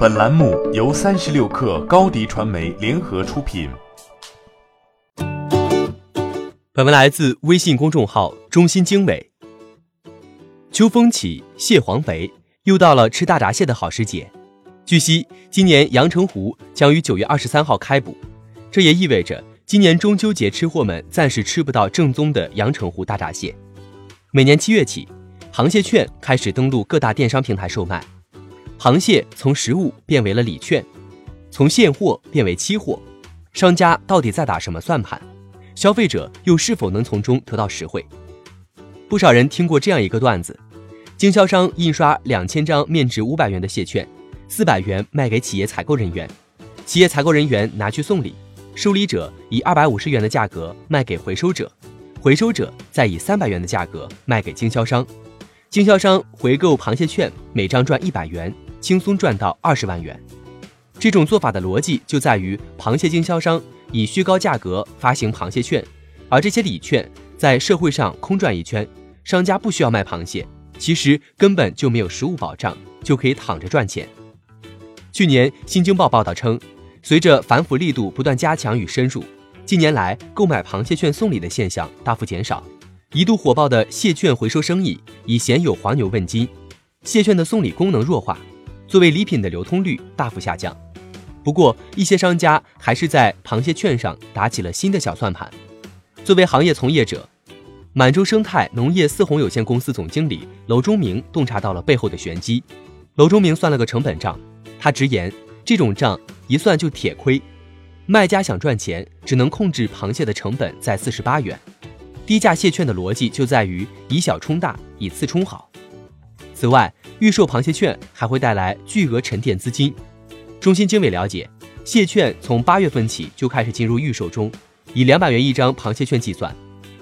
本栏目由三十六氪高低传媒联合出品。本文来自微信公众号“中心经纬”。秋风起，蟹黄肥，又到了吃大闸蟹的好时节。据悉，今年阳澄湖将于九月二十三号开捕，这也意味着今年中秋节吃货们暂时吃不到正宗的阳澄湖大闸蟹。每年七月起，螃蟹券开始登陆各大电商平台售卖。螃蟹从实物变为了礼券，从现货变为期货，商家到底在打什么算盘？消费者又是否能从中得到实惠？不少人听过这样一个段子：经销商印刷两千张面值五百元的蟹券，四百元卖给企业采购人员，企业采购人员拿去送礼，收礼者以二百五十元的价格卖给回收者，回收者再以三百元的价格卖给经销商，经销商回购螃蟹券，每张赚一百元。轻松赚到二十万元，这种做法的逻辑就在于螃蟹经销商以虚高价格发行螃蟹券，而这些礼券在社会上空转一圈，商家不需要卖螃蟹，其实根本就没有实物保障，就可以躺着赚钱。去年《新京报》报道称，随着反腐力度不断加强与深入，近年来购买螃蟹券送礼的现象大幅减少，一度火爆的蟹券回收生意已鲜有黄牛问津，蟹券的送礼功能弱化。作为礼品的流通率大幅下降，不过一些商家还是在螃蟹券上打起了新的小算盘。作为行业从业者，满洲生态农业四红有限公司总经理楼忠明洞察到了背后的玄机。楼忠明算了个成本账，他直言这种账一算就铁亏。卖家想赚钱，只能控制螃蟹的成本在四十八元。低价蟹券的逻辑就在于以小充大，以次充好。此外，预售螃蟹券还会带来巨额沉淀资金。中心经纬了解，蟹券从八月份起就开始进入预售中，以两百元一张螃蟹券计算，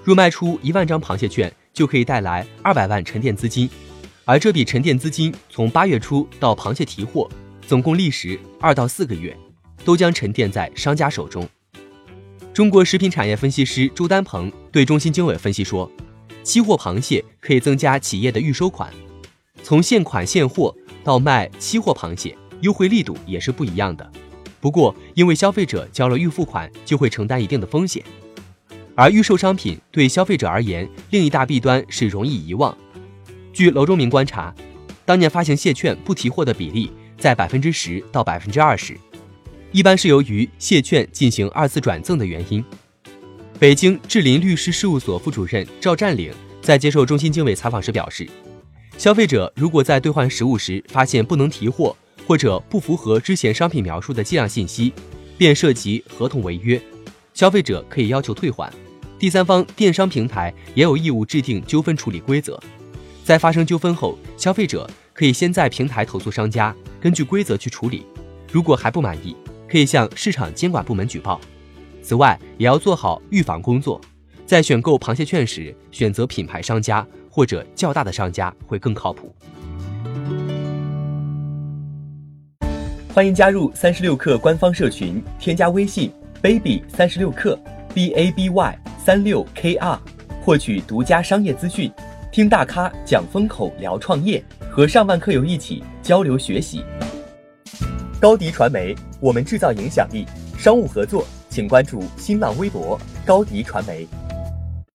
若卖出一万张螃蟹券，就可以带来二百万沉淀资金。而这笔沉淀资金从八月初到螃蟹提货，总共历时二到四个月，都将沉淀在商家手中。中国食品产业分析师朱丹鹏对中心经纬分析说，期货螃蟹可以增加企业的预收款。从现款现货到卖期货螃蟹，优惠力度也是不一样的。不过，因为消费者交了预付款，就会承担一定的风险。而预售商品对消费者而言，另一大弊端是容易遗忘。据楼中明观察，当年发行蟹券不提货的比例在百分之十到百分之二十，一般是由于蟹券进行二次转赠的原因。北京智林律师事务所副主任赵占领在接受中新经纬采访时表示。消费者如果在兑换实物时发现不能提货或者不符合之前商品描述的计量信息，便涉及合同违约，消费者可以要求退还。第三方电商平台也有义务制定纠纷处理规则，在发生纠纷后，消费者可以先在平台投诉商家，根据规则去处理。如果还不满意，可以向市场监管部门举报。此外，也要做好预防工作，在选购螃蟹券时选择品牌商家。或者较大的商家会更靠谱。欢迎加入三十六氪官方社群，添加微信 baby 三十六氪 b a b y 三六 k r，获取独家商业资讯，听大咖讲风口，聊创业，和上万客友一起交流学习。高迪传媒，我们制造影响力。商务合作，请关注新浪微博高迪传媒。